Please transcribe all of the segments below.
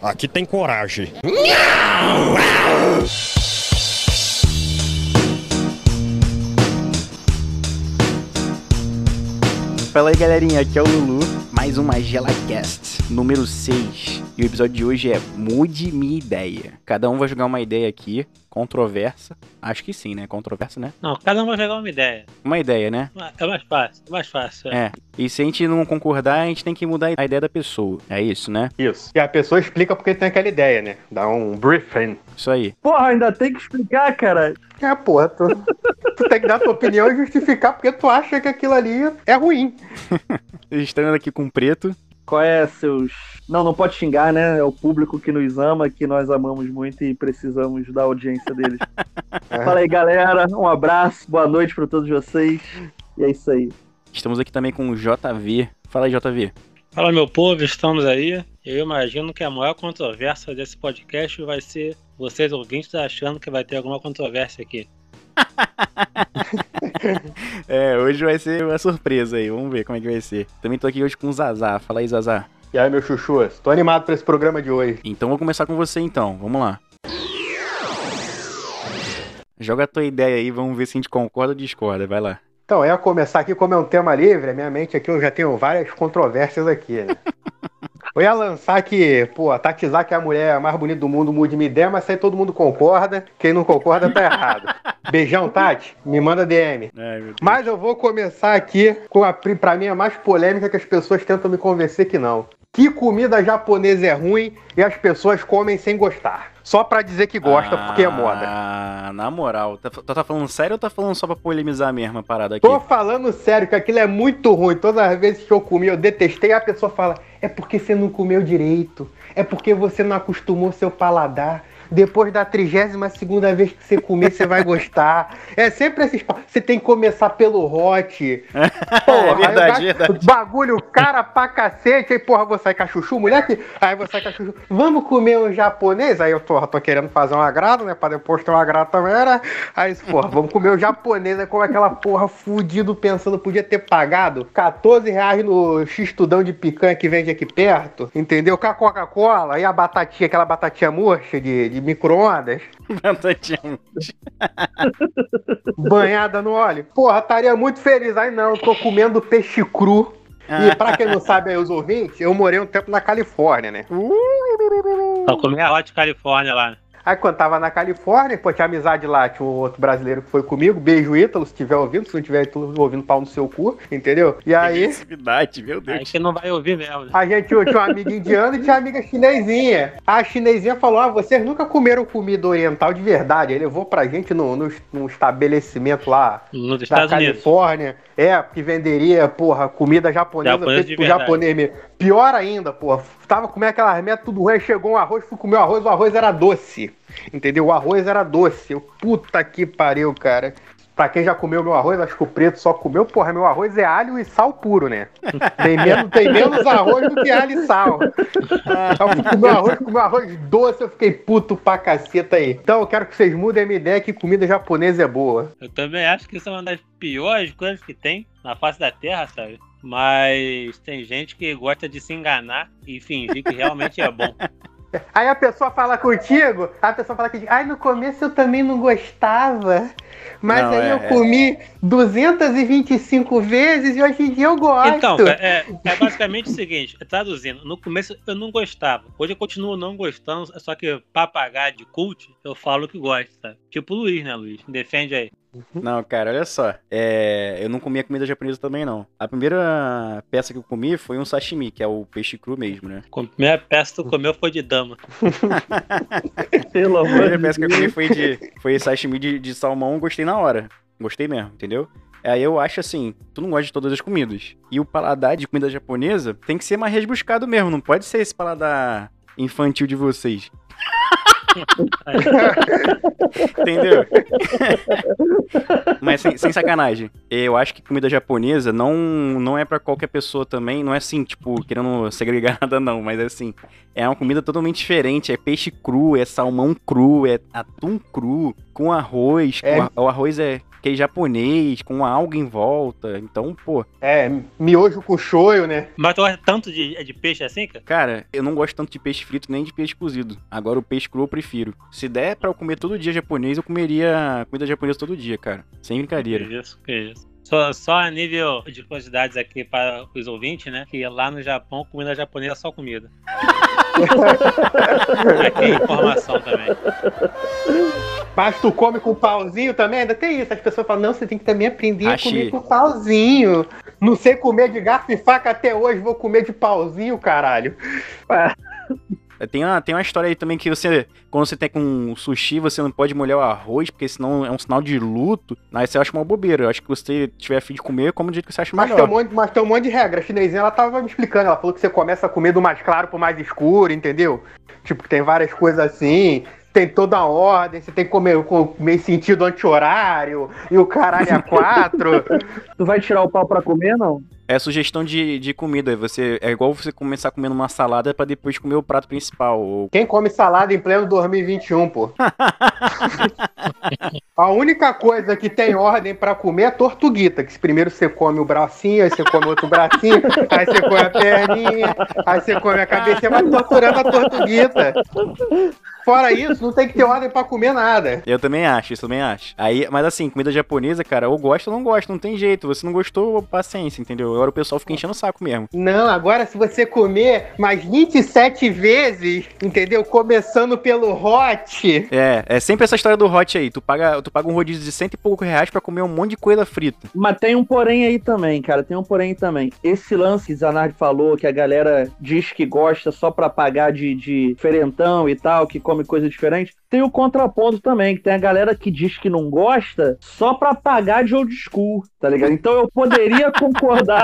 Aqui tem coragem. Fala aí galerinha, aqui é o Lulu, mais uma GelaCast, número 6. E o episódio de hoje é Mude Minha Ideia. Cada um vai jogar uma ideia aqui, controversa. Acho que sim, né? Controversa, né? Não, cada um vai jogar uma ideia. Uma ideia, né? É mais fácil, é mais fácil. É. É. E se a gente não concordar, a gente tem que mudar a ideia da pessoa. É isso, né? Isso. E a pessoa explica porque tem aquela ideia, né? Dá um briefing. Isso aí. Porra, ainda tem que explicar, cara. É, porra, tu, tu tem que dar tua opinião e justificar porque tu acha que aquilo ali é ruim. Estando aqui com o preto. Qual é seus. Não, não pode xingar, né? É o público que nos ama, que nós amamos muito e precisamos da audiência deles. Fala aí, galera. Um abraço, boa noite pra todos vocês. E é isso aí. Estamos aqui também com o JV. Fala aí, JV. Fala, meu povo, estamos aí. Eu imagino que a maior controvérsia desse podcast vai ser vocês ouvintes achando que vai ter alguma controvérsia aqui. É, hoje vai ser uma surpresa aí. Vamos ver como é que vai ser. Também tô aqui hoje com o Zazá. Fala aí, Zazá. E aí, meu chuchu, tô animado pra esse programa de hoje. Então vou começar com você então. Vamos lá. Joga a tua ideia aí, vamos ver se a gente concorda ou discorda. Vai lá. Então, eu ia começar aqui, como é um tema livre, a minha mente aqui eu já tenho várias controvérsias aqui, né? Eu ia lançar que, pô, a Tatizak é a mulher mais bonita do mundo, mude minha ideia, mas aí todo mundo concorda. Quem não concorda tá errado. Beijão, Tati. Me manda DM. Deus. Mas eu vou começar aqui com a, pra mim, a mais polêmica que as pessoas tentam me convencer que não. Que comida japonesa é ruim e as pessoas comem sem gostar. Só pra dizer que gosta, porque é moda. Ah, na moral. Tá, tu tá falando sério ou tá falando só pra polemizar mesmo a parada aqui? Tô falando sério que aquilo é muito ruim. Todas as vezes que eu comi, eu detestei. A pessoa fala: é porque você não comeu direito. É porque você não acostumou seu paladar. Depois da 32 segunda vez que você comer, você vai gostar. É sempre esses. Você tem que começar pelo hot. Porra, é verdade, aí verdade. Bagulho cara pra cacete. Aí, porra, vou sair com a chuchu, mulher que. Aí vou sair com a chuchu. Vamos comer um japonês? Aí eu tô, tô querendo fazer um agrado, né? Pra depois ter um agrado também, né? Aí, porra, vamos comer um japonês. Aí, como aquela porra fudido pensando, podia ter pagado 14 reais no X-tudão de picanha que vende aqui perto. Entendeu? Com a Coca-Cola e a batatinha, aquela batatinha murcha de, de micro-ondas. Banhada no óleo. Porra, estaria muito feliz. Aí não, tô comendo peixe cru. E pra quem não sabe aí, os ouvintes, eu morei um tempo na Califórnia, né? Só comer a Hot Califórnia lá. Aí quando tava na Califórnia, pô, tinha amizade lá, tinha um outro brasileiro que foi comigo, beijo Ítalo, se estiver ouvindo, se não estiver ouvindo pau no seu cu, entendeu? E aí, Agressividade, meu Aí Deus. que não vai ouvir mesmo. né? a gente tinha uma amiga indiana e tinha uma amiga chinesinha. A chinesinha falou, ah, vocês nunca comeram comida oriental de verdade. Aí levou pra gente no, no, num estabelecimento lá Nos da Estados Unidos. É, que venderia, porra, comida japonesa Japonesa feita verdade. japonês mesmo. Pior ainda, porra. Tava comendo aquelas merda tudo ruim, chegou um arroz, fui comer o arroz, o arroz era doce. Entendeu? O arroz era doce. Eu, puta que pariu, cara. Pra quem já comeu meu arroz, acho que o preto só comeu, porra, meu arroz é alho e sal puro, né? Tem menos, tem menos arroz do que alho e sal. Eu fui comer arroz, comer arroz doce, eu fiquei puto pra caceta aí. Então eu quero que vocês mudem a minha ideia que comida japonesa é boa. Eu também acho que isso é uma das piores coisas que tem na face da Terra, sabe? Mas tem gente que gosta de se enganar e fingir que realmente é bom. Aí a pessoa fala contigo, a pessoa fala que, ai, no começo eu também não gostava, mas Não, aí é, eu é. comi 225 vezes e hoje em dia eu gosto. Então, cara, é, é basicamente o seguinte, traduzindo, no começo eu não gostava, hoje eu continuo não gostando, só que papagaio de cult, eu falo que gosto, sabe? Tipo o Luiz, né, Luiz? Defende aí. Não, cara, olha só. É, eu não comia comida japonesa também, não. A primeira peça que eu comi foi um sashimi, que é o peixe cru mesmo, né? A primeira peça que tu comeu foi de dama. Pelo A amor primeira de peça que eu comi Deus. foi, de, foi sashimi de, de salmão, gostei na hora. Gostei mesmo, entendeu? Aí eu acho assim, tu não gosta de todas as comidas. E o paladar de comida japonesa tem que ser mais rebuscado mesmo, não pode ser esse paladar infantil de vocês. Entendeu? Mas sem, sem sacanagem. Eu acho que comida japonesa não, não é pra qualquer pessoa também. Não é assim, tipo, querendo segregar nada, não. Mas é assim, é uma comida totalmente diferente. É peixe cru, é salmão cru, é atum cru, com arroz. É. com a- o arroz é aquele japonês com algo em volta. Então, pô. É, miojo com shoyu, né? Mas tu gosta tanto de, de peixe assim, cara? Cara, eu não gosto tanto de peixe frito nem de peixe cozido. Agora o peixe cru eu prefiro. Se der pra eu comer todo dia japonês, eu comeria comida japonesa todo dia, cara. Sem brincadeira. Que isso, que isso. Só, só a nível de curiosidades aqui para os ouvintes, né? Que lá no Japão, comida japonesa é só comida. aqui informação também. Mas tu come com pauzinho também? Ainda tem isso. As pessoas falam, não, você tem que também aprender a comer com pauzinho. Não sei comer de garfo e faca até hoje, vou comer de pauzinho, caralho. Tem uma, tem uma história aí também que você, quando você tem com sushi, você não pode molhar o arroz, porque senão é um sinal de luto. Aí você acha uma bobeira. Eu acho que você tiver fim de comer, come do jeito que você acha Mas tem, um melhor. monte, mas tem um monte de regra. A chinesinha, ela tava me explicando. Ela falou que você começa a comer do mais claro pro mais escuro, entendeu? Tipo, que tem várias coisas assim. Tem toda a ordem, você tem que comer com comer sentido anti-horário e o caralho a quatro. Tu vai tirar o pau pra comer, não? É sugestão de, de comida. Você, é igual você começar comendo uma salada pra depois comer o prato principal. Ou... Quem come salada em pleno 2021, pô? A única coisa que tem ordem pra comer é tortuguita, que primeiro você come o bracinho, aí você come outro bracinho, aí você come a perninha, aí você come a cabeça, você vai torturando a tortuguita. Fora isso, não tem que ter ordem pra comer nada. Eu também acho, isso também acho. Aí, mas assim, comida japonesa, cara, ou gosta ou não gosta, não tem jeito. Você não gostou, paciência, entendeu? Agora o pessoal fica enchendo o saco mesmo. Não, agora se você comer mais 27 vezes, entendeu? Começando pelo hot. É, é sempre essa história do hot aí. Tu paga, tu paga um rodízio de cento e pouco reais pra comer um monte de coisa frita. Mas tem um porém aí também, cara. Tem um porém aí também. Esse lance que Zanardi falou, que a galera diz que gosta só pra pagar de, de diferentão e tal, que come coisa diferente. Tem o contraponto também, que tem a galera que diz que não gosta só pra pagar de old school, tá ligado? Então eu poderia concordar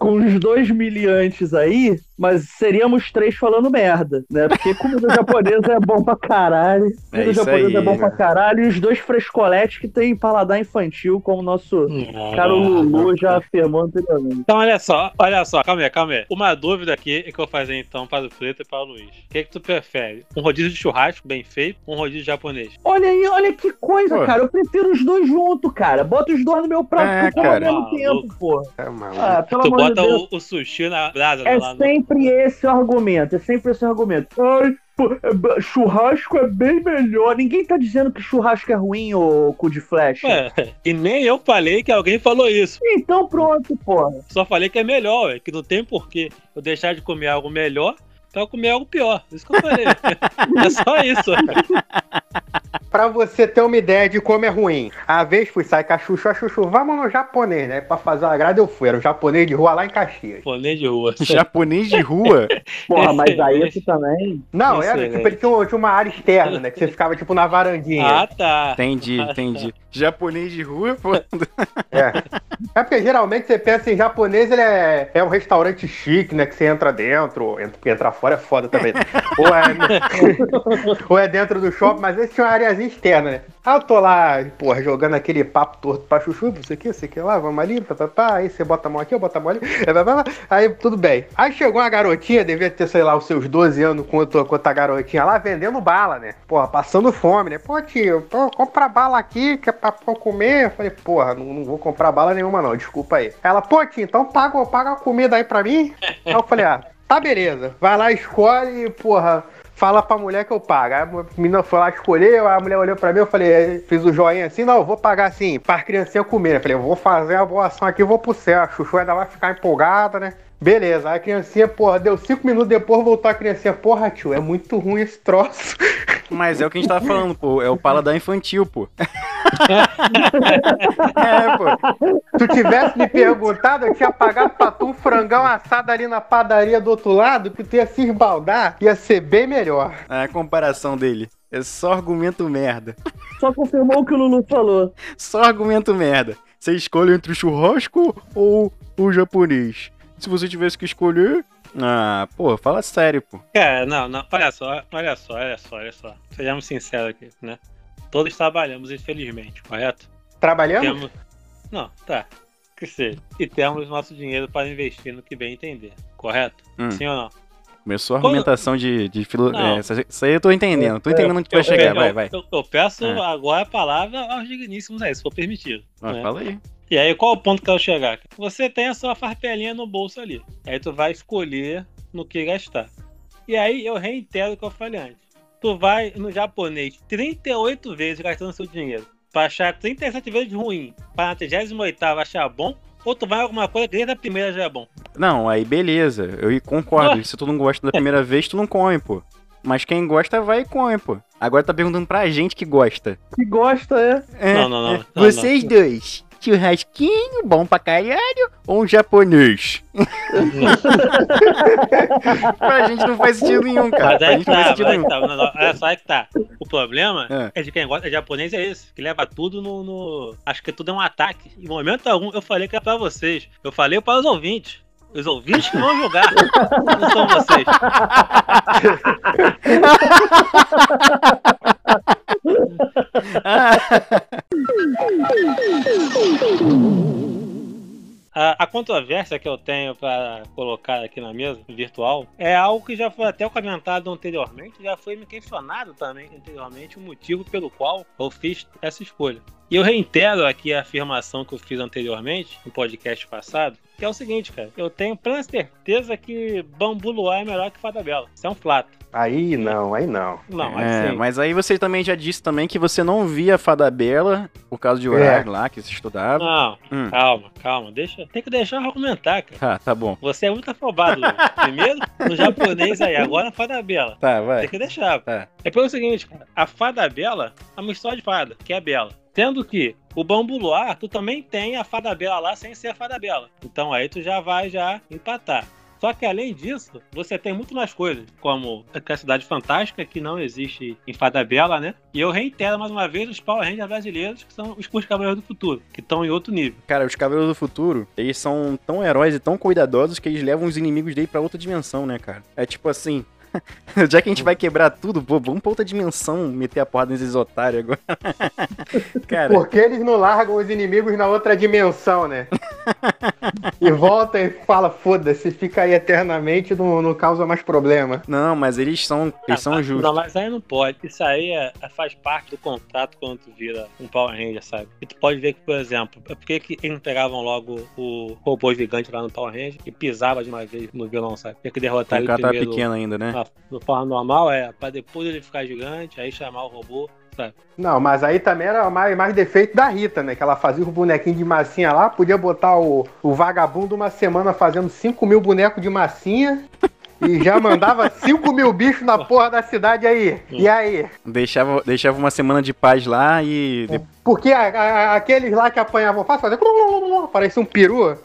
com os dois miliantes aí, mas seríamos três falando merda, né? Porque comida japonesa é bom pra caralho. É Comida isso japonesa aí, é bom né? pra caralho. E os dois frescoletes que tem paladar infantil, como o nosso Cara, o Lulu já afirmou anteriormente. Então, olha só, olha só, calma aí, calma aí. Uma dúvida aqui é que eu vou fazer então para o Preto e para o Luiz. O que, que tu prefere? Um rodízio de churrasco bem feito ou um rodízio japonês? Olha aí, olha que coisa, Pô. cara. Eu prefiro os dois juntos, cara. Bota os dois no meu prato É, que eu como ao cara. mesmo tempo, pô. É, maluco. Ah, pelo amor de bota o, o sushi na brasa É lá no... sempre esse o argumento. É sempre esse o argumento. Ai, pô, é churrasco é bem melhor. Ninguém tá dizendo que churrasco é ruim, ô cu de flecha. Ué, e nem eu falei que alguém falou isso. Então pronto, porra. Só falei que é melhor, ué, que não tem porquê eu deixar de comer algo melhor pra comer algo pior. Isso que eu falei. é só isso. Pra você ter uma ideia de como é ruim. A vez fui sair com a Chuchu, a Chuchu, vamos no japonês, né? Pra fazer uma agrado eu fui. Era um japonês de rua lá em Caxias. Nem de rua. Japonês de rua? Porra, mas aí tu também. Não, Isso era tipo, né? ele tinha, tinha uma área externa, né? Que você ficava tipo na varandinha. Ah, tá. Entendi, entendi. Japonês de rua, pô. É. É porque geralmente você pensa em japonês, ele é, é um restaurante chique, né? Que você entra dentro, entra, entrar fora é foda também. ou, é, ou é dentro do shopping, mas esse tinha uma areazinha externa, né? Aí eu tô lá, porra, jogando aquele papo torto pra chuchu, isso aqui, isso aqui lá, vamos ali, papapá, aí você bota a mão aqui, eu boto a mão ali, é, aí tudo bem. Aí chegou uma garotinha, devia ter, sei lá, os seus 12 anos outra, com outra garotinha lá, vendendo bala, né? Porra, passando fome, né? Pô, tio, pô, compra bala aqui, que é pra, pra comer. Eu falei, porra, não, não vou comprar bala nenhuma não, desculpa aí. Ela, pô, tio, então paga, paga a comida aí pra mim. Aí eu falei, ah, tá beleza. Vai lá, escolhe e, porra, fala pra mulher que eu pago. A menina foi lá, escolheu, a mulher olhou pra mim, eu falei, fiz o joinha assim, não, eu vou pagar assim, pra criancinha comer. Eu falei, eu vou fazer a boa ação aqui, vou pro céu. A chuchu ainda vai ficar empolgada, né? Beleza, a criancinha, porra, deu cinco minutos depois, voltou a criancinha, porra, tio, é muito ruim esse troço. Mas é o que a gente tava falando, pô. É o paladar infantil, pô. é, pô. Se tu tivesse me perguntado, eu tinha pagado pra tu um frangão assado ali na padaria do outro lado, que tu ia se esbaldar, ia ser bem melhor. A comparação dele. É só argumento merda. Só confirmou o que o Lulu falou. Só argumento merda. Você escolhe entre o churrasco ou o japonês? Se você tivesse que escolher. Ah, pô, fala sério, pô. Cara, não, não. Olha só, olha só, olha só, olha só. Sejamos sinceros aqui, né? Todos trabalhamos, infelizmente, correto? Trabalhando? Temos. Não, tá. Que seja. E temos nosso dinheiro para investir no que bem entender, correto? Hum. Sim ou não? Começou a Quando- argumentação de, de filo... É, essa- isso aí eu tô entendendo. Tô É, entendendo onde tu vai Eu- chegar. eu, Vai, vai. Eu, eu peço É. agora a palavra aos digníssimos aí, se for permitido. Ah, né? Fala aí. E aí, qual o ponto que eu quero chegar? Você tem a sua farpelinha no bolso ali. Aí tu vai escolher no que gastar. E aí eu reitero o que eu falei antes. Tu vai no japonês 38 vezes gastando seu dinheiro. Pra achar 37 vezes ruim. Pra na 38 achar bom. Ou tu vai em alguma coisa que desde a primeira já é bom. Não, aí beleza. Eu concordo. Ah. Se tu não gosta da primeira vez, tu não come, pô. Mas quem gosta vai e come, pô. Agora tá perguntando pra gente que gosta. Que gosta, é. É, Não, não, não. é. não, Vocês dois. Churrasquinho, bom pra caralho, ou um japonês? pra gente não faz sentido nenhum, cara. Mas gente que não faz tá, sentido mas nenhum. que tá. Não, não, Olha só aí que tá. O problema É. é. de quem gosta de japonês é esse, que leva tudo no, no- Acho que tudo é um ataque. Em momento algum eu falei que é pra vocês. Eu falei para os ouvintes. Os ouvintes que vão jogar. não são vocês. A, a controvérsia que eu tenho para colocar aqui na mesa virtual é algo que já foi até comentado anteriormente, já foi me questionado também anteriormente o motivo pelo qual eu fiz essa escolha. E eu reitero aqui a afirmação que eu fiz anteriormente, no podcast passado, que é o seguinte, cara. Eu tenho plena certeza que Bambu Luar é melhor que Fada Bela. Isso é um fato. Aí não, aí não. Não, É, assim, mas aí você também já disse também que você não via Fada Bela por causa de horário lá que você estudava. Não, Hum. calma, calma. Deixa, tem que deixar eu argumentar, cara. Tá, tá bom. Você é muito afobado. Primeiro no japonês aí, agora na Fada Bela. Tá, vai. Tem que deixar. Tá. É pelo seguinte, cara. A fada bela é uma história de fada, que é bela. Sendo que o bambu luar, tu também tem a fada bela lá sem ser a fada bela. Então aí tu já vai já empatar. Só que além disso, você tem muito mais coisas, como a Cidade Fantástica, que não existe em Fada Bela, né? E eu reitero mais uma vez os Power Rangers brasileiros, que são os Os Cavaleiros do Futuro, que estão em outro nível. Cara, os Cavaleiros do Futuro, eles são tão heróis e tão cuidadosos que eles levam os inimigos dele pra outra dimensão, né, cara? É tipo assim. Já que a gente vai quebrar tudo, pô, vamos pra outra dimensão meter a porra nesses otários agora. cara, Porque eles não largam os inimigos na outra dimensão, né? e volta e fala, foda-se, fica aí eternamente, não, não causa mais problema. não, mas eles são, eles são Ah, justos. Não, mas aí não pode. Isso aí é- é- faz parte do contrato quando tu vira um Power Ranger, sabe? E tu pode ver que, por exemplo, é porque que eles não pegavam logo o robô gigante lá no Power Ranger e pisava de uma vez no vilão, sabe? Tinha que derrotar O ele cara tá primeiro pequeno ainda, né? Na, no forma normal, é, pra depois ele ficar gigante, aí chamar o robô, sabe? Não, mas aí também era mais, mais defeito da Rita, né? Que ela fazia os bonequinhos de massinha lá, podia botar o, o vagabundo uma semana fazendo 5 mil bonecos de massinha e já mandava 5 mil bichos na porra da cidade aí. E aí? Deixava, deixava uma semana de paz lá e. de- Porque a- a- aqueles lá que apanhavam fácil faziam. Parecia um peru.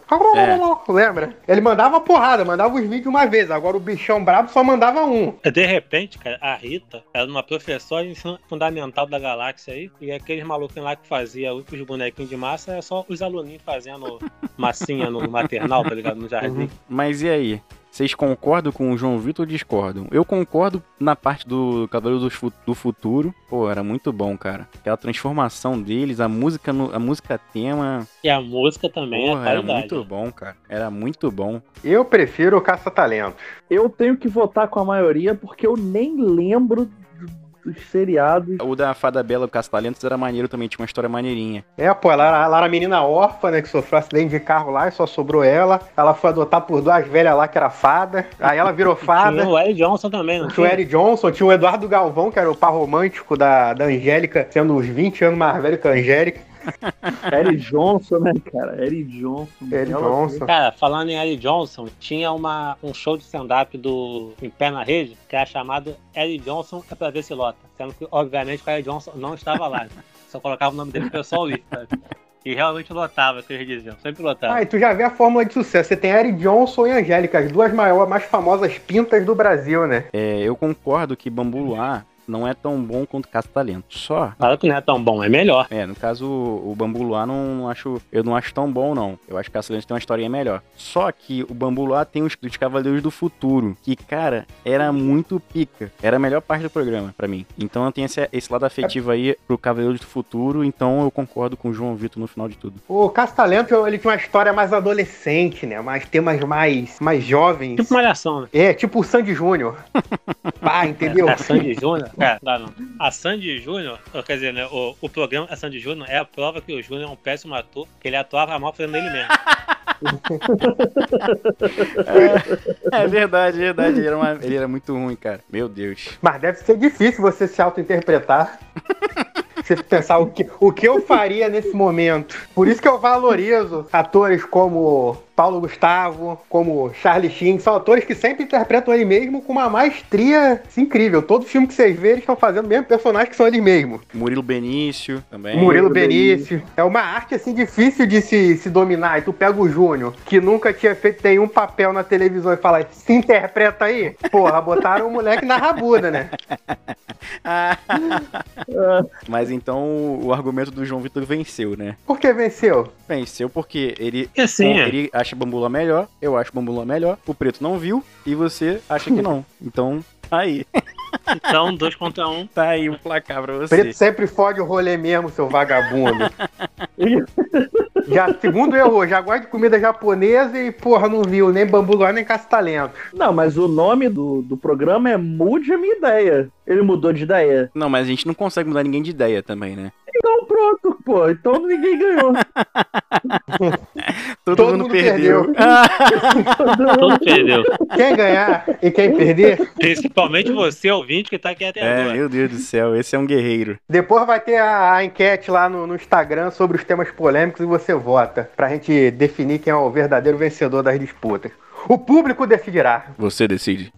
Lembra? Ele mandava porrada, mandava os vídeos uma vez. Agora o bichão brabo só mandava um. De repente, cara, a Rita era uma professora de ensino fundamental da galáxia aí, e aqueles maluquinhos lá que fazia os bonequinhos de massa, era só os aluninhos fazendo massinha no maternal, tá ligado? No jardim. Mas e aí? Vocês concordam com o João Vitor ou discordam? Eu concordo na parte do Cavaleiro do, Fu- do Futuro. Pô, era muito bom, cara. Aquela transformação deles, a música, no- a música tema. E a música também Porra, é era muito bom, cara. Era muito bom. Eu prefiro o caça-talento. Eu tenho que votar com a maioria porque eu nem lembro dos seriados. O da Fada Bela, o Caça-Talentos, era maneiro também, tinha uma história maneirinha. É, pô, ela, era- ela era menina órfã, né? Que sofreu acidente de carro lá e só sobrou ela. Ela foi adotar por duas velhas lá que era fada. Aí ela virou fada. Tinha o Eric Johnson também, não Tinha o tinha? Eric Johnson, tinha o Eduardo Galvão, que era o par romântico da, da Angélica, sendo uns 20 anos mais velho que a Angélica. Eric Johnson, né, cara? Eric Johnson. Eric Johnson. Cara, falando em Eric Johnson, tinha uma, um show de stand-up do Em Pé na Rede, que era chamado Eric Johnson é pra ver se lota. Sendo que, obviamente, o Eric Johnson não estava lá. né? Só colocava o nome dele pro pessoal ir, sabe? E realmente lotava, que eles diziam. Sempre lotava. Ah, e tu já vê a fórmula de sucesso. Você tem Eric Johnson e Angélica, as duas maiores, mais famosas pintas do Brasil, né? É, eu concordo que Bambu Luar não é tão bom quanto Caça Talento. Só. Claro que não é tão bom, é melhor. É, no caso, o Bambu Luar não acho, eu não acho tão bom, não. Eu acho que Caça Talento tem uma historinha melhor. Só que o Bambu Luar tem os, os Cavaleiros do Futuro, que, cara, era muito pica. Era a melhor parte do programa, pra mim. Então eu tenho esse, esse lado afetivo aí pro Cavaleiros do Futuro, então eu concordo com o João Vitor no final de tudo. O Castalento, ele tinha uma história mais adolescente, né? Mais temas mais, mais jovens. Tipo malhação, né? É, tipo o Sandy Júnior. Pá, entendeu? A Sandy Júnior? É, dá não. A Sandy Júnior, quer dizer, né, o, o programa A Sandy Júnior é a prova que o Júnior é um péssimo ator, que ele atuava mal fazendo ele mesmo. É, é verdade, é verdade. Ele era, uma- ele era muito ruim, cara. Meu Deus. Mas deve ser difícil você se auto-interpretar. Você pensar o que, o que eu faria nesse momento. Por isso que eu valorizo atores como Paulo Gustavo, como Charlie Sheen, são atores que sempre interpretam ele mesmo com uma maestria assim, incrível. Todo filme que vocês verem, eles estão fazendo o mesmo personagem que são eles mesmos. Murilo Benício também. Murilo Benício. É uma arte assim difícil de se, se dominar. E tu pega o Júnior, que nunca tinha feito nenhum papel na televisão e fala, se interpreta aí. Porra, botaram o moleque na rabuda, né? Mas então o argumento do João Vitor venceu, né? Por que venceu? Venceu porque ele, E assim, bom, é. Acha Bambula melhor, eu acho Bambula melhor, o preto não viu e você acha que não. Então, tá aí. então, dois contra um. Tá aí o placar pra você. Preto sempre fode o rolê mesmo, seu vagabundo. já, segundo erro, já gosta de comida japonesa e, porra, não viu nem bambu Luar, nem caça-talento. Não, mas o nome do, do programa é Mude a Minha Ideia. Ele mudou de ideia. Não, mas a gente não consegue mudar ninguém de ideia também, né? Então pronto, pô. Então ninguém ganhou. Todo, Todo mundo, mundo perdeu. perdeu. Todo perdeu. Quem ganhar e quem perder, Principalmente você, ouvinte, que tá aqui até é, agora. meu Deus do céu, esse é um guerreiro. depois vai ter a, a enquete lá no, no Instagram sobre os temas polêmicos e você vota. Pra gente definir quem é o verdadeiro vencedor das disputas. O público decidirá. Você decide.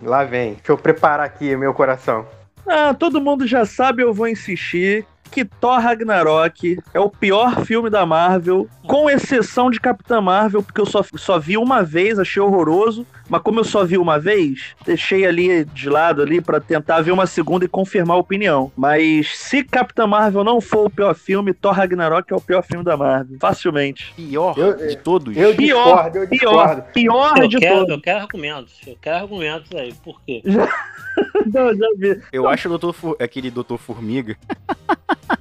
Lá vem. Deixa eu preparar aqui meu coração. Ah, todo mundo já sabe, eu vou insistir que Thor Ragnarok é o pior filme da Marvel, com exceção de Capitã Marvel, porque eu só, só vi uma vez, achei horroroso, mas como eu só vi uma vez, deixei ali de lado ali para tentar ver uma segunda e confirmar a opinião. Mas se Capitã Marvel não for o pior filme, Thor Ragnarok é o pior filme da Marvel, facilmente. Pior Eu- de todos. Eu Pior, discordo, eu Pior, discordo. pior Eu de quero, todos. eu quero argumentos. Eu quero argumentos aí. Por quê? Não, já vi. Eu acho o Doutor Fu- aquele Doutor Formiga.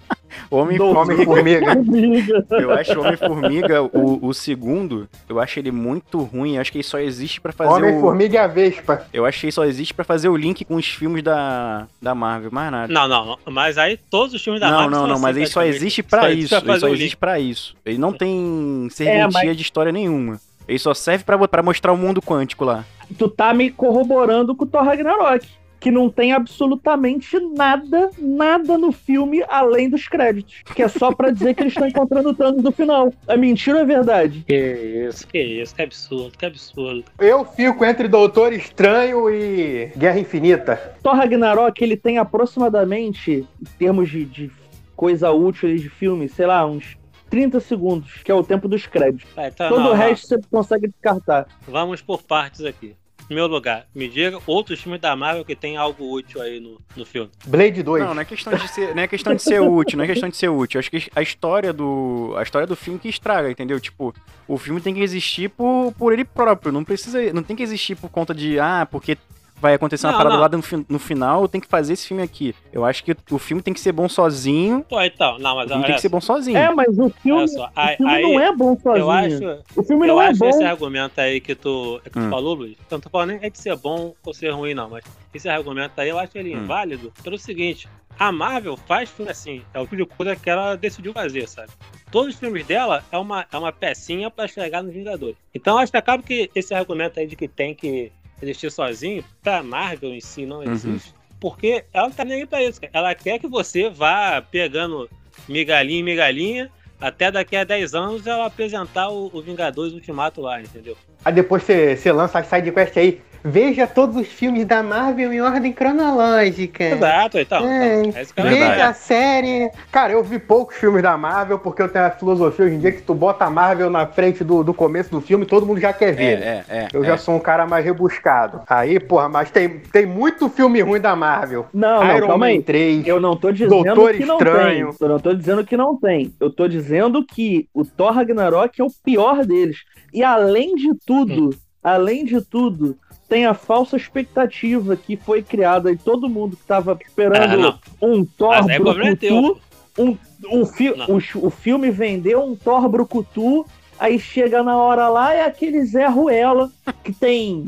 Homem Formiga. Homem-Formiga. Eu acho o Homem-Formiga, o, o segundo, eu acho ele muito ruim. Eu acho que ele só existe pra fazer o. Homem-Formiga e a Vespa. Eu acho que ele só existe pra fazer o link com os filmes da, da Marvel, mais nada. Não, não, não. Mas aí todos os filmes da não, Marvel não, não, assim, mas ele só existe pra Só isso. pra Ele só existe pra isso. Ele não tem serventia de história nenhuma. Ele só serve pra mostrar o mundo quântico lá. tu tá me corroborando com o Thor Ragnarok. Que não tem absolutamente nada, nada no filme além dos créditos. Que é só pra dizer que eles estão encontrando o Thanos no final. É mentira ou é verdade? Que isso, que isso, que absurdo, que absurdo. Eu fico entre Doutor Estranho e Guerra Infinita. Thor Ragnarok, ele tem aproximadamente, em termos de, de coisa útil de filme, sei lá, uns 30 segundos, que é o tempo dos créditos. Tá, então, Todo não, o não. resto você consegue descartar. Vamos por partes aqui. Em meu lugar, me diga outros filmes da Marvel que tem algo útil aí no, no filme. Blade 2. Não, não é questão de ser, não é questão de ser útil, não é questão de ser útil. Acho que a história do, a história do filme que estraga, entendeu? Tipo, o filme tem que existir por, por ele próprio, não precisa, não tem que existir por conta de ah, porque vai acontecer uma Não, parada não. lá no, no final, tem que fazer esse filme aqui. Eu acho que o filme tem que ser bom sozinho. Pô, então, não, O mas filme tem que ser bom sozinho. É, mas o filme, o filme aí não é bom sozinho. eu acho, o filme eu não é acho bom. esse argumento aí que tu, que tu Hum. falou, Luiz. Eu não tô falando nem é de ser bom ou ser ruim, não, mas esse argumento aí eu acho ele Hum. inválido pelo seguinte. A Marvel faz filme assim, é o tipo de coisa que ela decidiu fazer, sabe? Todos os filmes dela é uma, é uma pecinha pra chegar nos Vingadores. Então acho que acaba que esse argumento aí de que tem que existir sozinho, pra Marvel em si não Uhum. existe. Porque ela não tá nem aí pra isso. cara. Ela quer que você vá pegando migalhinha em migalhinha até daqui a 10 anos ela apresentar o, o Vingadores Ultimato lá, entendeu? Aí depois você lança as sidequests aí. Veja todos os filmes da Marvel em ordem cronológica. Exato, então. É, então, é eu Verdade. Veja a série. Cara, eu vi poucos filmes da Marvel porque eu tenho a filosofia hoje em dia que tu bota a Marvel na frente do, do começo do filme todo mundo já quer É, ver. é, é. Eu é. já sou um cara mais rebuscado. Aí, porra, mas tem, tem muito filme ruim da Marvel. Não, não, Iron calma Man aí. 3. Eu não tô dizendo Doutor que não Estranho. tem. Eu não tô dizendo que não tem. Eu tô dizendo que o Thor Ragnarok é o pior deles. E além de tudo, além de tudo, tem a falsa expectativa que foi criada e todo mundo que tava esperando Ah, um Thor Mas problema é brucutu, um, um fi o, o filme vendeu um Thor brucutu, aí chega na hora lá é aquele Zé Ruela que tem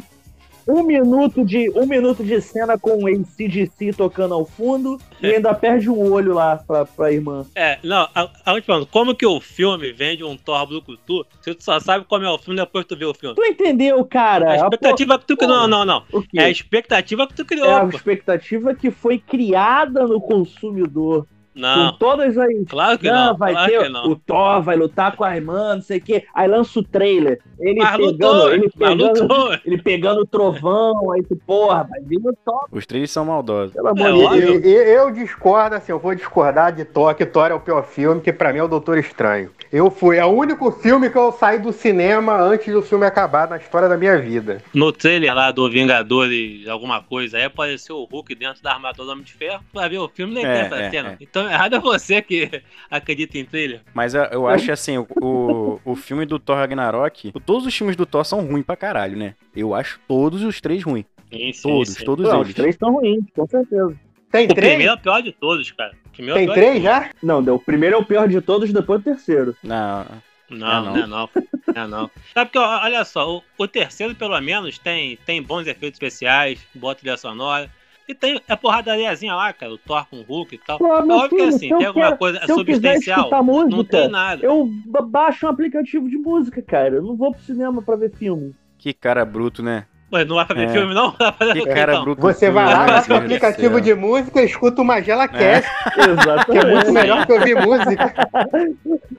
um minuto de um minuto de cena com o ACDC tocando ao fundo e ainda perde um olho lá pra, pra irmã. É, não, a, a última pergunta, como que o filme vende um Thor Brucutu se tu só sabe como é o filme depois que tu vê o filme? Tu entendeu, cara? A expectativa que tu criou. Não, não, não. É a expectativa que tu criou, É a pô. expectativa que foi criada no consumidor. Não, Com todas as. claro que não, não. vai claro ter que não. o Thor, vai lutar com a irmã, não sei o quê. Aí lança o trailer. Ele Mas pegando, lutou, ele mas pegando, lutou. ele pegando o trovão, aí tu, porra, vai vir o Thor, Os três são maldosos. pelo amor É, de óbvio. Deus. E- e- eu discordo, assim, eu vou discordar de Thor, que Thor é o pior filme, que pra mim é o Doutor Estranho. Eu fui, é o único filme que eu saí do cinema antes do filme acabar na história da minha vida. No trailer lá do Vingadores, alguma coisa, aí apareceu o Hulk dentro da armadura do Homem de Ferro. Pra ver o filme, nem É, tem essa é, cena. é. Então errado é você que acredita em trailer. Mas eu, eu acho assim, o, o, o filme do Thor Ragnarok, todos os filmes do Thor são ruins pra caralho, né? Eu acho todos os três ruins. Sim, sim, Todos, sim. todos Não, eles. os três estão ruins, com certeza. Tem O três? primeiro é o pior de todos, cara. É Tem de três já? Não, o primeiro é o pior de todos, depois o terceiro. Não, Não, É, não, não. não é não. É não. Sabe porque, ó, olha só, o, o terceiro, pelo menos, tem, tem bons efeitos especiais, boa trilha sonora. E tem a porradariazinha lá, cara, o Thor com o Hulk e tal. Pô, É óbvio que filho, assim, se eu tem alguma quero- coisa Se eu quiser substancial. escutar Não tem música, nada. eu ba- baixo um aplicativo de música, cara. Eu não vou pro cinema pra ver filme. que cara bruto, né? Mas não vai pra ver É. filme, não? Que cara então? bruto. Você vai lá, né, pro Deus do aplicativo de música, escuta o Magela Cast, que é muito melhor que ouvir música.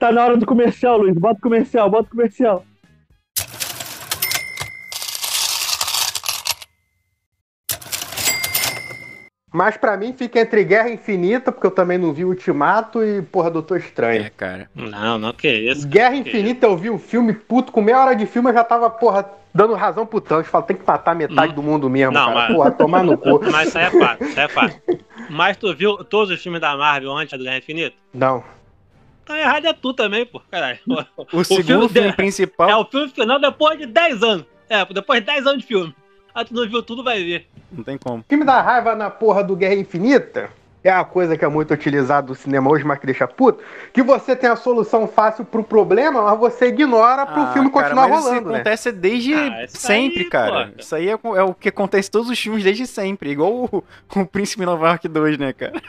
Tá na hora do comercial, Luiz. Bota o comercial, bota o comercial. Mas pra mim fica entre Guerra Infinita, porque eu também não vi Ultimato, e, porra, Doutor Estranho. É, cara. Não, não, que isso. Guerra que Infinita eu vi o filme, puto, com meia hora de filme eu já tava, porra, dando razão pro Thanos. Falo, tem que matar metade Hum. do mundo mesmo, Não, cara. mas- Porra, tomar no cu. Mas isso aí é fato, isso aí é fato. Mas tu viu todos os filmes da Marvel antes do Guerra Infinita? Não. Tá errado é tu também, pô. Caralho. O, segundo filme filme de- principal. É o filme final depois de 10 anos. É, depois de 10 anos de filme. Aí tu não viu tudo, vai ver. Não tem como. O que me dá raiva na porra do Guerra Infinita é uma coisa que é muito utilizada no cinema hoje, mas que deixa puto, que você tem a solução fácil pro problema, mas você ignora pro Ah, filme cara, continuar mas rolando, Isso né? acontece desde Ah, sempre, aí, cara. pô. Isso aí é, o- é o que acontece em todos os filmes desde sempre. Igual o, o Príncipe Nova York 2, né, cara?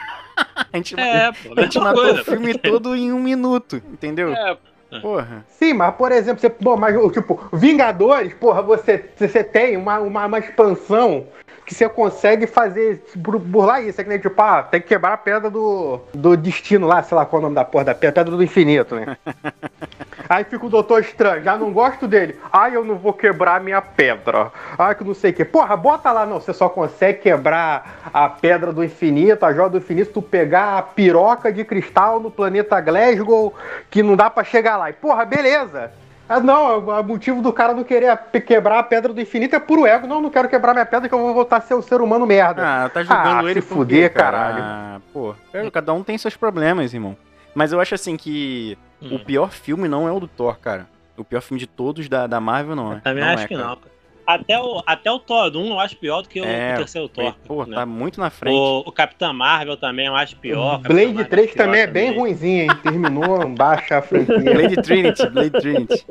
A gente, É, pô. a gente matou coisa. o filme todo em um minuto, entendeu? É, Porra. Sim, mas por exemplo, você, pô, mas, tipo, Vingadores, porra, você, você tem uma, uma, uma expansão que você consegue fazer, bur- burlar isso. É que nem, tipo, ah, tem que quebrar a pedra do, do destino lá, sei lá qual é o nome da porra da pedra, pedra do infinito, né? Aí fica o Doutor Estranho, já não gosto dele. Ai, eu não vou quebrar minha pedra. Ai, que não sei o que. Porra, bota lá, não. Você só consegue quebrar a pedra do infinito, a joia do infinito, se tu pegar a piroca de cristal no planeta Glasgow, que não dá pra chegar lá. E, porra, beleza. Ah, não, o motivo do cara não querer quebrar a pedra do infinito é puro ego. Não, não quero quebrar minha pedra que eu vou voltar a ser um ser humano merda. Ah, tá julgando Ah, ele se fuder, quê, cara? caralho. Ah, pô, cada um tem seus problemas, irmão. Mas eu acho assim que Hum. o pior filme não é o do Thor, cara. O pior filme de todos da, da Marvel não é. Também não acho é, que cara. não, cara. Até o, até o Thor 1 eu acho pior do que o, É, o terceiro Thor. Pô, né? tá muito na frente. o, o Capitão Marvel também eu acho pior. Capitã Blade Marvel 3 pior também é bem ruimzinho, hein? Terminou, baixa a franquia. Blade Trinity, Blade Trinity.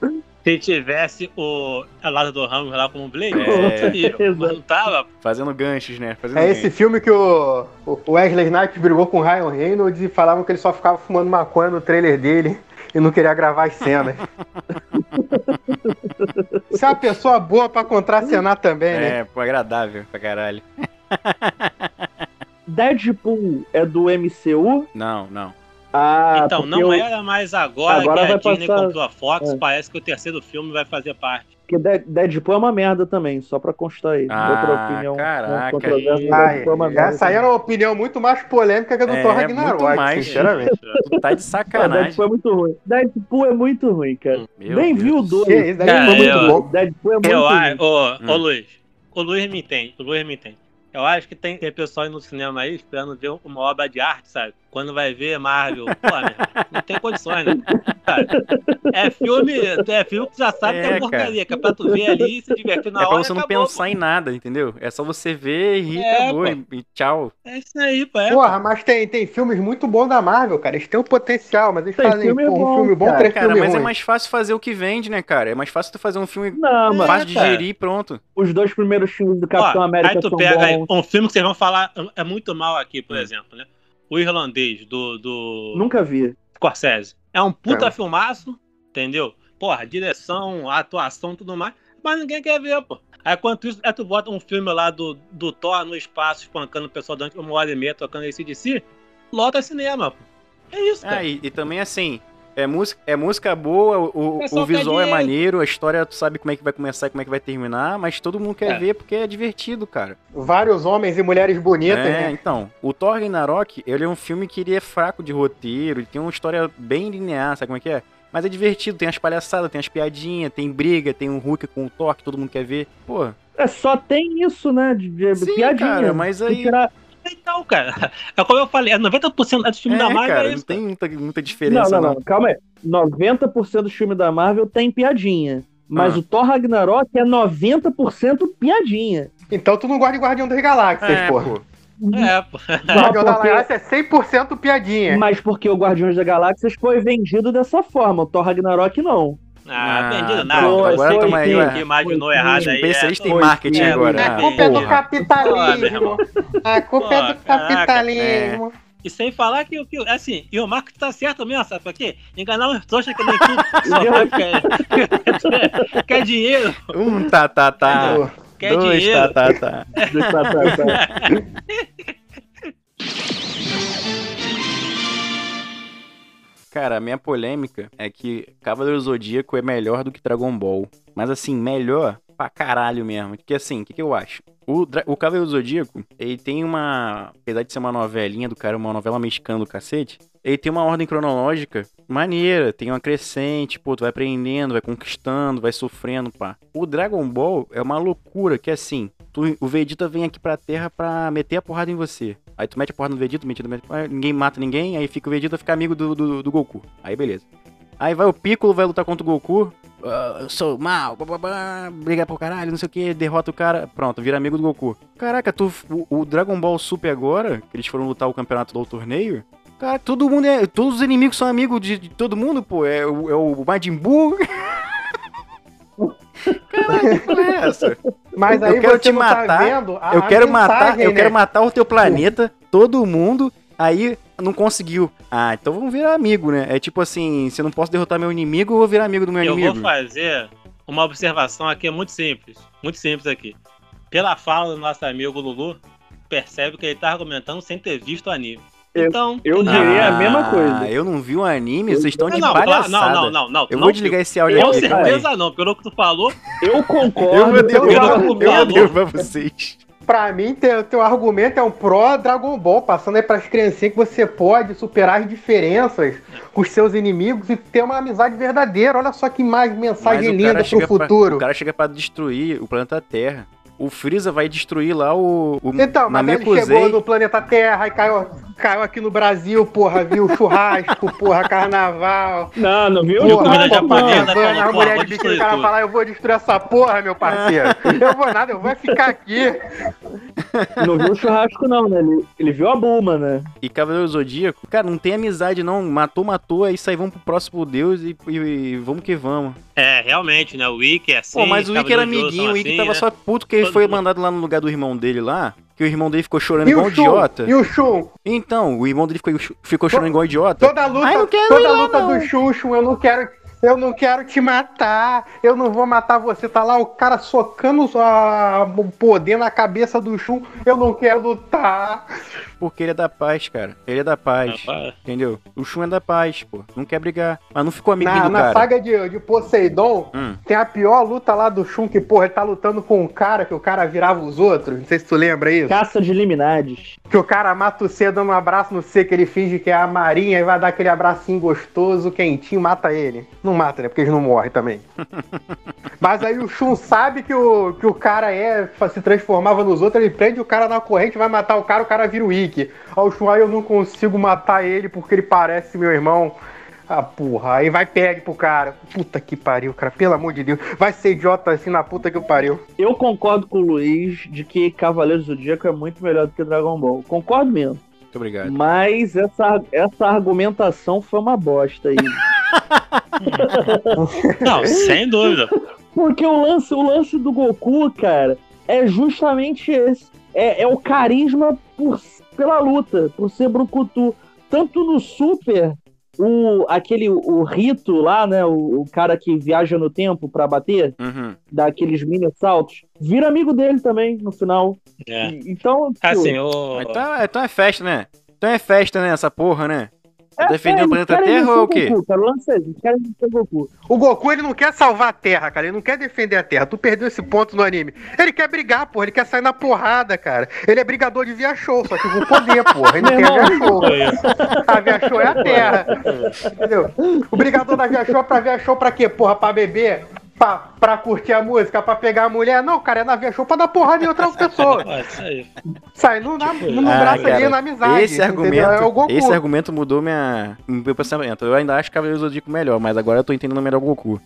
Se tivesse o Lázaro do Ramos lá como Blade, É. não tava. Fazendo ganchos, né? Fazendo É esse filme que o, o Wesley Snipes brigou com o Ryan Reynolds e falavam que ele só ficava fumando maconha no trailer dele e não queria gravar as cenas. Você é uma pessoa boa pra contracenar também, né? É, pô, agradável pra caralho. Deadpool é do MCU? Não, não. Ah, então, não eu- era, mas agora, Agora que a vai Disney passar- comprou a Fox, É. parece que o terceiro filme vai fazer parte. Porque De- Deadpool é uma merda também, só pra constar aí. Ah, Outra opinião caraca. controversa. Ai, Deadpool é uma merda essa aí era uma opinião muito mais polêmica que a do É, Thor muito Ragnarok, mais. sinceramente. Tá de sacanagem. Deadpool é muito ruim. Deadpool é muito ruim, cara. Meu Nem Deus. viu o dois. Que isso, daí Cara, foi muito eu- bom. Deadpool é muito Eu ruim. acho. Ô, ô Hum. Luiz. O Luiz me entende. O Luiz me entende. Eu acho que tem, tem pessoal aí no cinema aí esperando ver uma obra de arte, sabe? Quando vai ver Marvel, pô, meu não tem condições, né? É filme, é filme que tu já sabe que É, é porcaria, que é pra tu ver ali e se divertir na É pra hora. você não acabou, pensar em nada, entendeu? É só você ver e rir, É, acabou. pô. E, e tchau. pô. É isso aí, pô. É, Porra, mas tem, tem filmes muito bons da Marvel, cara. Eles têm um potencial, mas eles Tem fazem filme pô, um bom, filme bom, cara. três Cara, filmes mas é ruins. mais fácil fazer o que vende, né, cara? É mais fácil tu fazer um filme Não, mano. fácil de cara. digerir e pronto. Os dois primeiros filmes do Ó, Capitão América aí tu são pega aí, bons. um filme que vocês vão falar é muito mal aqui, por Hum. exemplo, né? O Irlandês, do, do Nunca vi. Scorsese. É um puta É. filmaço, entendeu? Porra, direção, atuação, tudo mais. Mas ninguém quer ver, pô. Aí, quanto isso, é tu bota um filme lá do, do Thor no espaço, espancando o pessoal durante uma hora e meia, tocando esse de si, lota cinema, pô. É isso, cara. Ah, e, e também assim, é música, é música boa, o, o- visual é maneiro, a história tu sabe como é que vai começar e como é que vai terminar, mas todo mundo quer É. ver porque é divertido, cara. Vários homens e mulheres bonitas, é, né? então, o Thor Ragnarok, ele é um filme que ele é fraco de roteiro, ele tem uma história bem linear, sabe como é que é? Mas é divertido, tem as palhaçadas, tem as piadinhas, tem briga, tem um Hulk com o Thor que todo mundo quer ver. Pô, É, só tem isso, né? De, de Sim, piadinha. cara, mas aí- tirar- Então, cara, é como eu falei, é 90% dos filmes é, da Marvel cara, é não isso. tem muita, muita Não, diferença, não, não, calma aí. 90% dos filmes da Marvel tem piadinha. Mas Ah. o Thor Ragnarok é 90% piadinha. Então tu não gosta de Guardião das Galáxias, É, porra. pô. É, pô. Guardião Não, das porque- Galáxias é 100% piadinha. Mas porque o Guardiões da Galáxias foi vendido dessa forma, o Thor Ragnarok não. Ah, Ah, vendido pronto, nada. agora aí, que imaginou errado aí. Especialista é, em marketing sim. agora. A culpa é do capitalismo. A culpa é do capitalismo. E sem falar que, que assim, e o Marco tá certo mesmo, sabe por quê? Enganar uns trouxas que nem tu, só quer, quer dinheiro, Um tá, tá, tá. Quer Dois dinheiro. tá, tá, tá. Tá, tá, tá. Cara, a minha polêmica é que Cavaleiro Zodíaco é melhor do que Dragon Ball. Mas assim, melhor pra caralho mesmo. Porque assim, o que, que eu acho? O, o Cavaleiro Zodíaco, ele tem uma. Apesar de ser uma novelinha do cara, uma novela mexicana do cacete, ele tem uma ordem cronológica maneira. Tem uma crescente, pô, tu vai aprendendo, vai conquistando, vai sofrendo, pá. O Dragon Ball é uma loucura, que assim, tu- o Vegeta vem aqui pra Terra pra meter a porrada em você. Aí tu mete a porrada no Vegeta, mete, ninguém mata ninguém, aí fica o Vegeta fica amigo do, do, do Goku. Aí beleza. Aí vai o Piccolo, vai lutar contra o Goku. ah, eu sou mal, bababá, briga por caralho, não sei o que, derrota o cara, pronto, vira amigo do Goku. Caraca, tu, o, o Dragon Ball Super agora, que eles foram lutar o campeonato do torneio, cara, todo mundo é. Todos os inimigos são amigos de, de todo mundo, pô. É, o- é o Majin Buu. Caraca, que porra é essa? Mas Eu aí quero você te tá matar, vendo a, eu a quero matar, mensagem, eu né? quero matar o teu planeta, todo mundo. Aí não conseguiu. Ah, então vamos virar amigo, né? É tipo assim, se eu não posso derrotar meu inimigo, eu vou virar amigo do meu Eu inimigo. vou fazer uma observação aqui é muito simples. Muito simples aqui. Pela fala do nosso amigo Lulu, percebe que ele tá argumentando sem ter visto o anime. Eu- Então. eu diria a mesma coisa. Eu não vi o anime, vocês estão de não, palhaçada. não, não, não, não. Eu não vou desligar esse áudio Com aqui. aí. certeza não, pelo que tu falou. Eu concordo. Eu vou eu devolver, vocês. Pra mim, teu, teu argumento é um pró Dragon Ball, passando aí pras criancinhas que você pode superar as diferenças com os seus inimigos e ter uma amizade verdadeira. Olha só que mais mensagem o linda pro chega pra- futuro. o cara chega pra destruir o planeta Terra. O Freeza vai destruir lá o. o Então, mas ele chegou no planeta Terra e caiu, caiu aqui no Brasil, porra, viu churrasco, porra, carnaval. Não, não viu? Porra, comida japonesa, não. falou, a mulher de biquíni, destruir o cara falar, eu vou destruir essa porra, meu parceiro. Eu vou nada, eu vou ficar aqui. Não viu o churrasco, não, né? Ele, ele viu a Bulma, né? E Cavaleiro Zodíaco, cara, não tem amizade não. Matou, matou, é isso aí, vamos pro próximo deus e, e- e vamos que vamos. É, realmente, né? O Wiki é assim. Pô, mas o Ikki era amiguinho, o assim, tava né? só puto que ele Todo foi mandado lá no lugar do irmão dele lá. Que o irmão dele ficou chorando E igual um idiota. E o Shun? Então, o irmão dele ficou, ficou chorando igual idiota. Toda luta, Ai, toda lá, luta não. do Shun, Shun, eu não quero. Eu não quero te matar. Eu não vou matar você. Tá lá o cara socando o poder na cabeça do Shun. Eu não quero lutar. Porque ele é da paz, cara. Ele é da paz. Rapaz, Entendeu? O Shun é da paz, pô. Não quer brigar. Mas não ficou amiguinho Na, do na cara. saga de, de Poseidon, Hum. tem a pior luta lá do Shun, que, porra, ele tá lutando com um cara que o cara virava os outros. Não sei se tu lembra isso. Caça de liminares. Que o cara mata o C dando um abraço no C, que ele finge que é a Marinha e vai dar aquele abracinho gostoso, quentinho, mata ele. Não mata, né? Porque eles não morrem também. Mas aí o Shun sabe que o, que o cara é, se transformava nos outros, ele prende o cara na corrente, vai matar o cara, o cara vira o Ikki. Aí o Shun, aí eu não consigo matar ele porque ele parece meu irmão. Ah, porra, aí vai pegue pro cara. Puta que pariu, cara, pelo amor de Deus. Vai ser idiota assim na puta que o pariu. Eu concordo com o Luiz de que Cavaleiros do Zodíaco é muito melhor do que Dragon Ball. Concordo mesmo. Muito obrigado. Mas essa, essa argumentação foi uma bosta aí. Não, sem dúvida. Porque o lance, o lance do Goku, cara, é justamente esse. É, é o carisma por, pela luta, por ser Brucutu. Tanto no Super, o, aquele, o Rito lá, né? O, o cara que viaja no tempo pra bater, Uhum. dá aqueles mini saltos, vira amigo dele também no final. É. E- Então, Assim, o. Então, é- então é festa, né? Então é festa, né? Essa porra, né? É, defendendo é, o planeta Terra ou é o quê? Goku, cara, o lance esse, eles querem vencer o Goku. O Goku, ele não quer salvar a Terra, cara. Ele não quer defender a Terra. Tu perdeu esse ponto no anime. Ele quer brigar, porra. Ele quer sair na porrada, cara. Ele é brigador de via show, só que com poder, porra. Ele não a via show. A via show é a Terra. Entendeu? O brigador da via show é pra via show pra quê? Porra, pra beber? Pra, pra curtir a música? Pra pegar a mulher? Não, cara, é na via show pra dar porrada em outras pessoas. Sai no, na, no Ah, braço ali, cara, na amizade. Esse entendeu? argumento, é o Goku. esse argumento mudou minha, meu pensamento. Eu ainda acho Cavaleiros do Zodíaco melhor, mas agora eu tô entendendo melhor o Goku.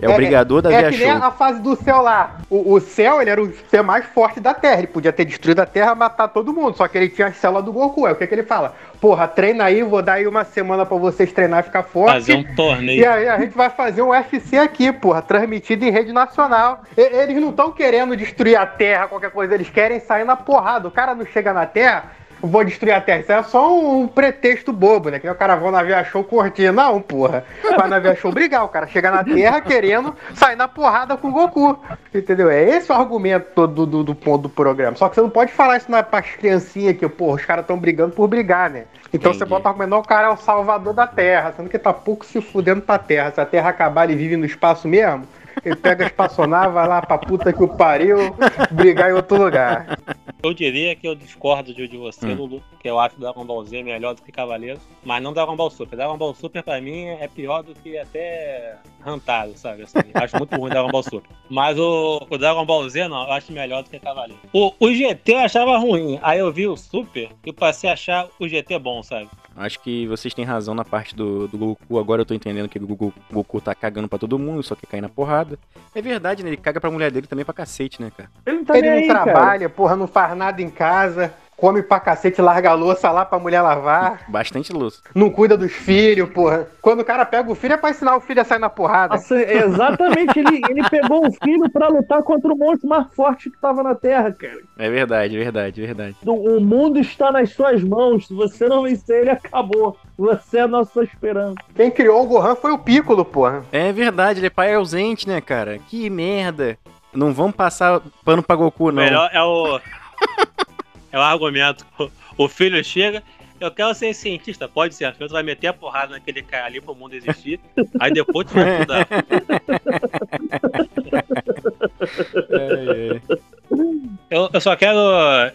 É, o brigador da é Via que nem a fase do céu lá. O, o céu, ele era o ser mais forte da Terra. Ele podia ter destruído a Terra, matar todo mundo. Só que ele tinha a célula do Goku. É o que, que ele fala? Porra, treina aí, vou dar aí uma semana pra vocês treinar e ficar forte. Fazer um E torneio. aí a gente vai fazer um UFC aqui, porra, transmitido em rede nacional. E- eles não estão querendo destruir a Terra, qualquer coisa, eles querem sair na porrada. O cara não chega na Terra, vou destruir a Terra. Isso é só um, pretexto bobo, né? Que o cara vai na Via Show curtir. Não, porra. Vai na Via Show brigar. O cara chega na Terra querendo sair na porrada com o Goku. Entendeu? É esse o argumento todo do, do, ponto do programa. Só que você não pode falar isso na, pras criancinhas que, porra, os caras estão brigando por brigar, né? Então você Entendi. bota o argumento, não, o cara é o salvador da Terra, sendo que tá pouco se fudendo pra Terra. Se a Terra acabar, ele vive no espaço mesmo. Ele pega a espaçonave, vai lá pra puta que o pariu, brigar em outro lugar. Eu diria que eu discordo de, de você, Hum. Lulu, que eu acho Dragon Ball Z melhor do que Cavaleiro, mas não Dragon Ball Super. Dragon Ball Super pra mim é pior do que até Rantado, sabe? Assim, acho muito ruim Dragon Ball Super. Mas o, o Dragon Ball Z não, eu acho melhor do que Cavaleiro. O, o GT eu achava ruim, aí eu vi o Super e passei a achar o GT bom, sabe? Acho que vocês têm razão na parte do, do Goku. Agora eu tô entendendo que o Goku, Goku tá cagando pra todo mundo, só que cai na porrada. É verdade, né? Ele caga pra mulher dele também pra cacete, né, cara? Ele não tá Ele não aí, cara. trabalha, porra, não faz nada em casa, come pra cacete, larga a louça lá pra mulher lavar, Bastante luz. não cuida dos filhos, porra. Quando o cara pega o filho é pra ensinar o filho a sair na porrada. Nossa, exatamente, ele, ele pegou o filho pra lutar contra o monstro mais forte que tava na Terra, cara. É verdade, é verdade, é verdade. O o mundo está nas suas mãos. Se você não vencer, ele acabou. Você é a nossa esperança. Quem criou o Gohan foi o Piccolo, porra. É verdade, ele é pai ausente, né, cara? Que merda. Não vamos passar pano pra Goku, O não. melhor é o. é o argumento. O, filho chega. Eu quero ser cientista, pode ser. Tu vai meter a porrada naquele cara ali pro mundo existir. aí depois tu vai mudar. É, é. Eu, eu só quero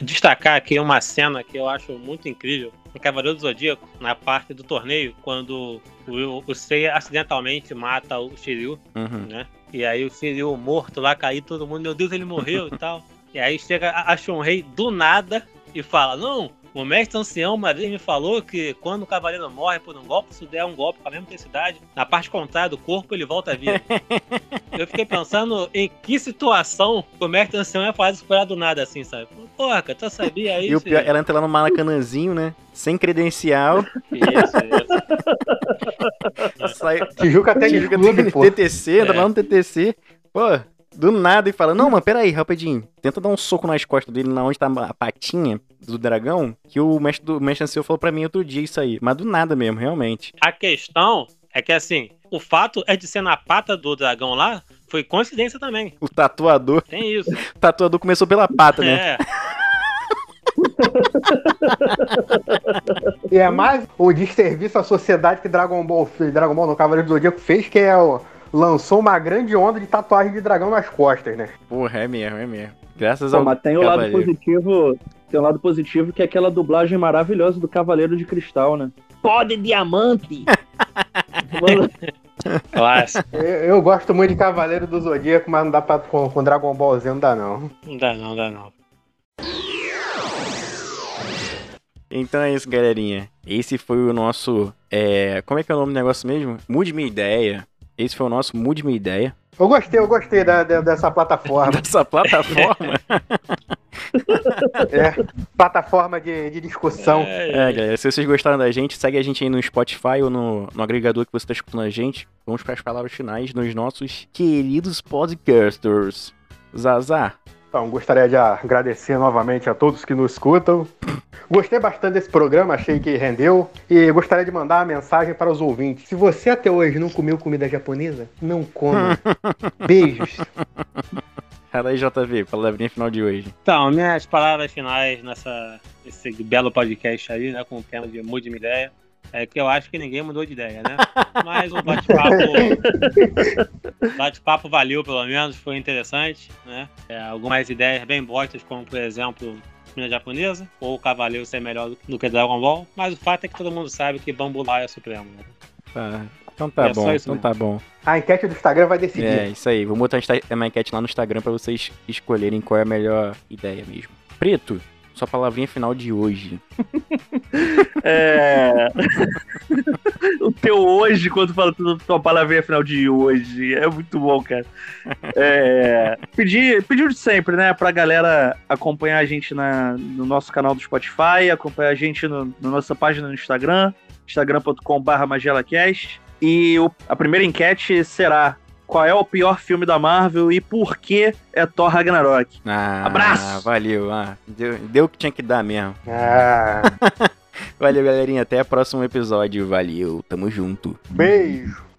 destacar aqui uma cena que eu acho muito incrível. No Cavaleiro do Zodíaco, na parte do torneio, quando o, o Seiya acidentalmente mata o Shiryu, Uhum. né? E aí o Shiryu morto lá, cair todo mundo, meu Deus, ele morreu e tal. E aí chega a Shunrei do nada e fala, não, o mestre ancião uma vez me falou que quando o cavaleiro morre por um golpe, se der um golpe com a mesma intensidade, na parte contrária do corpo ele volta a vida. Eu fiquei pensando em que situação o mestre ancião ia fazer isso pra do nada assim, sabe? Porra, tu sabia E o isso? pior, ela entra lá no Maracanãzinho, né? Sem credencial. Isso, isso. sai, Tijuca Tênis Tijuca. TTC, entra lá no TTC. Pô, do nada e fala: Não, mano, peraí, rapidinho. Tenta dar um soco nas costas dele, na onde tá a patinha do dragão. Que o mestre do o mestre ancião falou pra mim outro dia isso aí. Mas do nada mesmo, realmente. A questão É que assim, o fato é de ser na pata do dragão lá, foi coincidência também. O tatuador. Tem isso. O tatuador começou pela pata, né? É. E é mais o desserviço à sociedade que Dragon Ball, Dragon Ball no Cavaleiro do Zodíaco fez, que é o, lançou uma grande onda de tatuagem de dragão nas costas, né? Porra, é mesmo, é mesmo. Graças Pô, ao mas tem o lado positivo. Tem um lado positivo que é aquela dublagem maravilhosa do Cavaleiro de Cristal, né? Pode diamante! Mano, Clássico. Eu, eu gosto muito de Cavaleiro do Zodíaco, mas não dá pra com, com Dragon Ball Z, não dá não. Não dá não, dá não. Então é isso, galerinha. Esse foi o nosso. É... Como é que é o nome do negócio mesmo? Mude minha ideia. Esse foi o nosso Mude minha ideia. Eu gostei, eu gostei da- da- dessa plataforma. Dessa plataforma. é, plataforma de, de discussão. É, é, galera. Se vocês gostaram da gente, segue a gente aí no Spotify ou no, no agregador que você está escutando a gente. Vamos para as palavras finais nos nossos queridos podcasters. Zazá. Então, gostaria de agradecer novamente a todos que nos escutam. Gostei bastante desse programa, achei que rendeu. E gostaria de mandar uma mensagem para os ouvintes. Se você até hoje não comeu comida japonesa, não coma. Beijos. Fala aí, JV, palavrinha final de hoje. Então, minhas palavras finais nessa, nesse belo podcast aí, né, com o tema de Mude Minha Ideia, é que eu acho que ninguém mudou de ideia, né? Mas o bate-papo. bate-papo valeu, pelo menos, foi interessante, né? É, algumas ideias bem bostas, como por exemplo. Comida japonesa, ou o Cavaleiro ser melhor do- que Dragon Ball, mas o fato é que todo mundo sabe que Bambu Lá é supremo. Né? Tá. Então tá É bom, então mesmo. tá bom. A enquete do Instagram vai decidir. É, isso aí. Vou botar uma enquete lá no Instagram pra vocês escolherem qual é a melhor ideia mesmo. Preto, sua palavrinha final de hoje. é... o teu hoje, quando fala tua palavrinha final de hoje, é muito bom, cara. É... Pedir, pedir de sempre, né, pra galera acompanhar a gente na, no nosso canal do Spotify, acompanhar a gente no, na nossa página no Instagram, instagram.com.br magelacast. E o- a primeira enquete será qual é o pior filme da Marvel e por que é Thor Ragnarok. Ah, Abraço! Valeu. Ah, deu, deu o que tinha que dar mesmo. Ah, Valeu, galerinha. Até o próximo episódio. Valeu. Tamo junto. beijo.